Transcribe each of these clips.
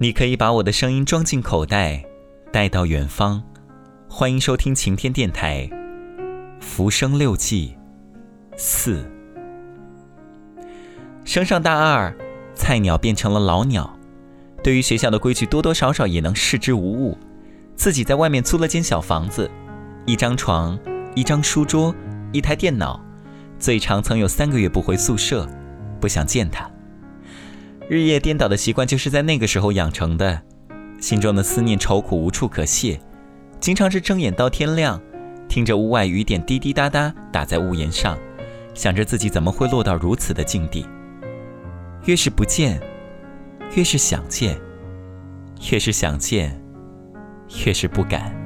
你可以把我的声音装进口袋，带到远方。欢迎收听晴天电台《浮生六记》四。升上大二，菜鸟变成了老鸟，对于学校的规矩多多少少也能视之无物。自己在外面租了间小房子，一张床，一张书桌，一台电脑。最长曾有三个月不回宿舍，不想见他。日夜颠倒的习惯就是在那个时候养成的，心中的思念愁苦无处可泄，经常是睁眼到天亮，听着屋外雨点滴滴答答打在屋檐上，想着自己怎么会落到如此的境地。越是不见，越是想见；越是想见，越是不敢。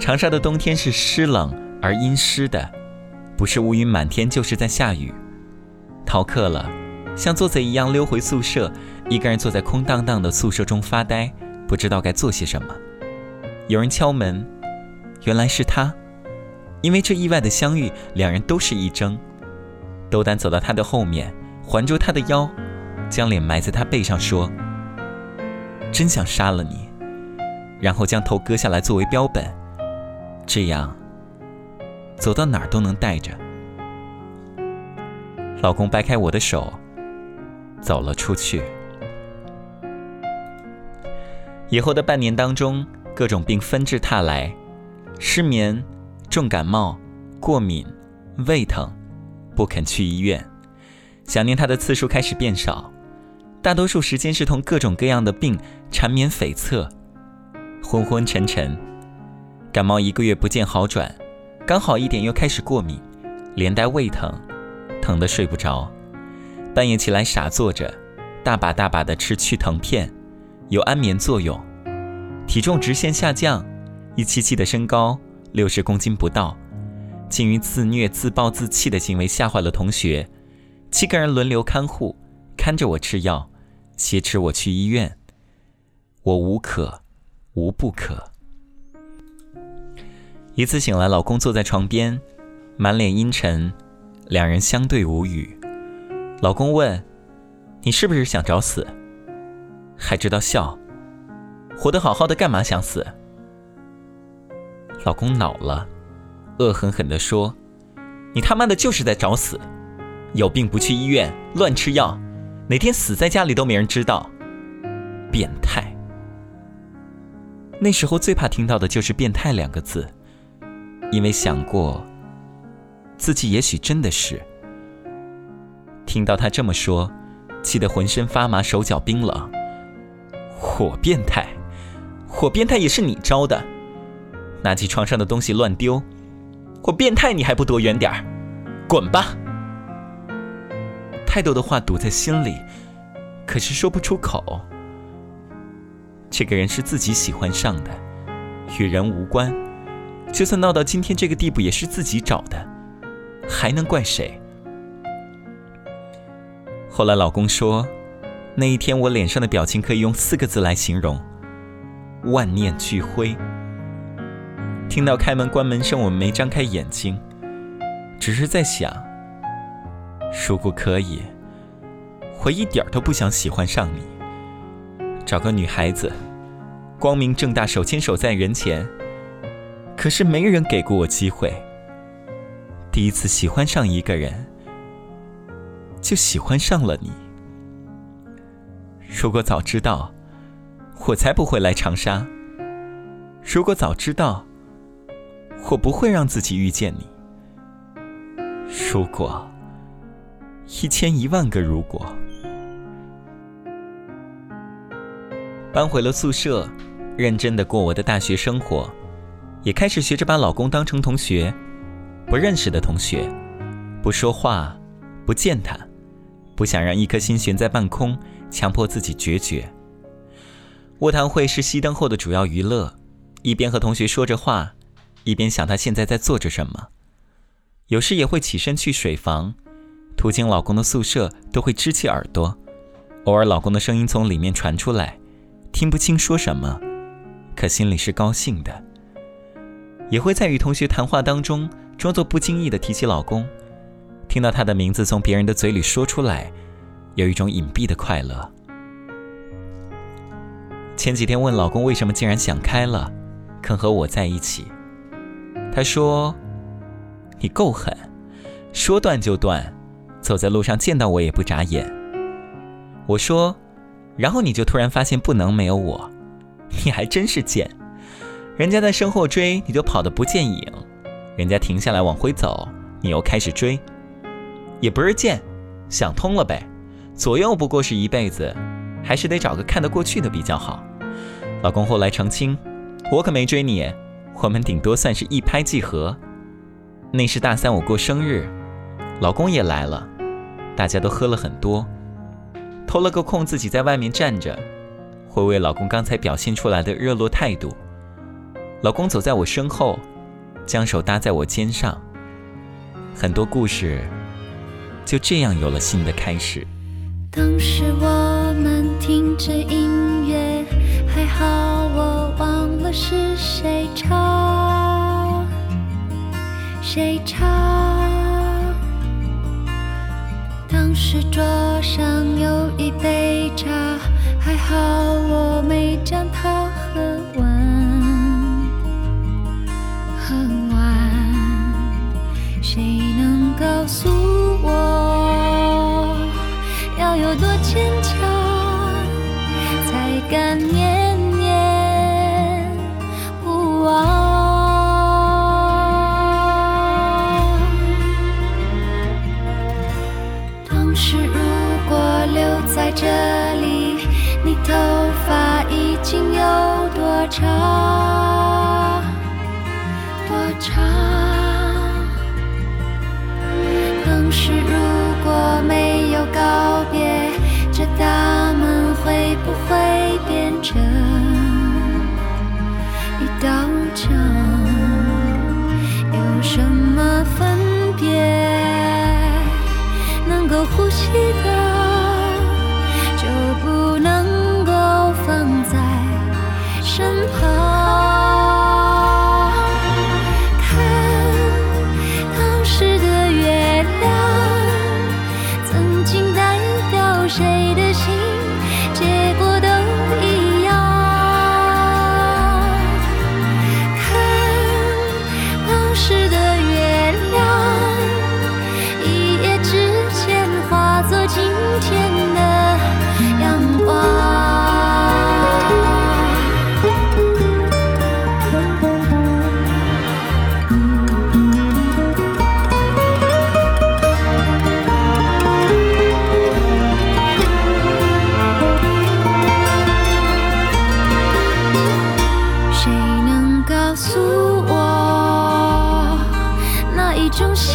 长沙的冬天是湿冷而阴湿的，不是乌云满天，就是在下雨。逃课了。像做贼一样溜回宿舍，一个人坐在空荡荡的宿舍中发呆，不知道该做些什么。有人敲门，原来是他。因为这意外的相遇，两人都是一怔。斗胆走到他的后面，环住他的腰，将脸埋在他背上说：“真想杀了你。”然后将头割下来作为标本，这样走到哪儿都能带着。老公掰开我的手。走了出去。以后的半年当中，各种病纷至沓来，失眠、重感冒、过敏、胃疼，不肯去医院。想念他的次数开始变少，大多数时间是同各种各样的病缠绵悱恻，昏昏沉沉。感冒一个月不见好转，刚好一点又开始过敏，连带胃疼，疼得睡不着。半夜起来傻坐着，大把大把的吃去疼片，有安眠作用。体重直线下降，一七七的身高，六十公斤不到，竟于自虐自暴自弃的行为吓坏了同学。七个人轮流看护，看着我吃药，挟持我去医院。我无可，无不可。一次醒来，老公坐在床边，满脸阴沉，两人相对无语。老公问：“你是不是想找死？还知道笑？活得好好的，干嘛想死？”老公恼了，恶狠狠地说：“你他妈的就是在找死！有病不去医院，乱吃药，哪天死在家里都没人知道。变态！那时候最怕听到的就是‘变态’两个字，因为想过自己也许真的是。”听到他这么说，气得浑身发麻，手脚冰冷。我变态，我变态也是你招的。拿起床上的东西乱丢，我变态你还不躲远点儿？滚吧！太多的话堵在心里，可是说不出口。这个人是自己喜欢上的，与人无关。就算闹到今天这个地步，也是自己找的，还能怪谁？后来老公说，那一天我脸上的表情可以用四个字来形容：万念俱灰。听到开门关门声，我没张开眼睛，只是在想，如果可以，我一点都不想喜欢上你。找个女孩子，光明正大手牵手在人前，可是没人给过我机会。第一次喜欢上一个人。就喜欢上了你。如果早知道，我才不会来长沙。如果早知道，我不会让自己遇见你。如果，一千一万个如果。搬回了宿舍，认真的过我的大学生活，也开始学着把老公当成同学，不认识的同学，不说话，不见他。不想让一颗心悬在半空，强迫自己决绝。卧谈会是熄灯后的主要娱乐，一边和同学说着话，一边想他现在在做着什么。有时也会起身去水房，途经老公的宿舍都会支起耳朵，偶尔老公的声音从里面传出来，听不清说什么，可心里是高兴的。也会在与同学谈话当中，装作不经意的提起老公。听到他的名字从别人的嘴里说出来，有一种隐蔽的快乐。前几天问老公为什么竟然想开了，肯和我在一起。他说：“你够狠，说断就断，走在路上见到我也不眨眼。”我说：“然后你就突然发现不能没有我，你还真是贱。人家在身后追，你就跑得不见影；人家停下来往回走，你又开始追，也不是贱，想通了呗。左右不过是一辈子，还是得找个看得过去的比较好。”老公后来澄清：“我可没追你。”我们顶多算是一拍即合。那是大三我过生日，老公也来了，大家都喝了很多，偷了个空自己在外面站着，回味老公刚才表现出来的热络态度。老公走在我身后，将手搭在我肩上，很多故事就这样有了新的开始。当时我们听着音乐，还好我忘了是谁唱。谁唱？当时桌上有一杯茶，唱当时如果没有告别，这大门会不会变成一道墙？有什么分别？能够呼吸的。身旁中心。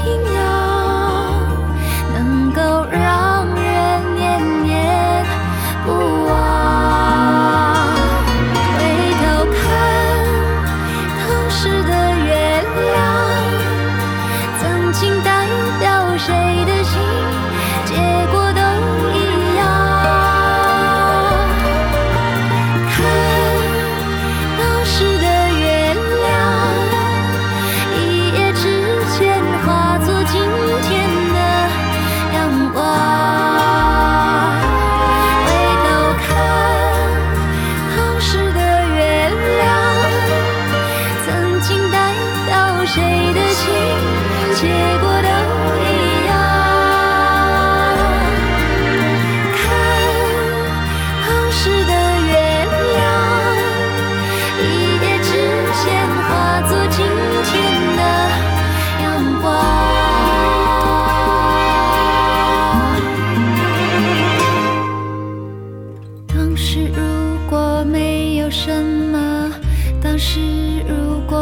是如果没有什么当时如果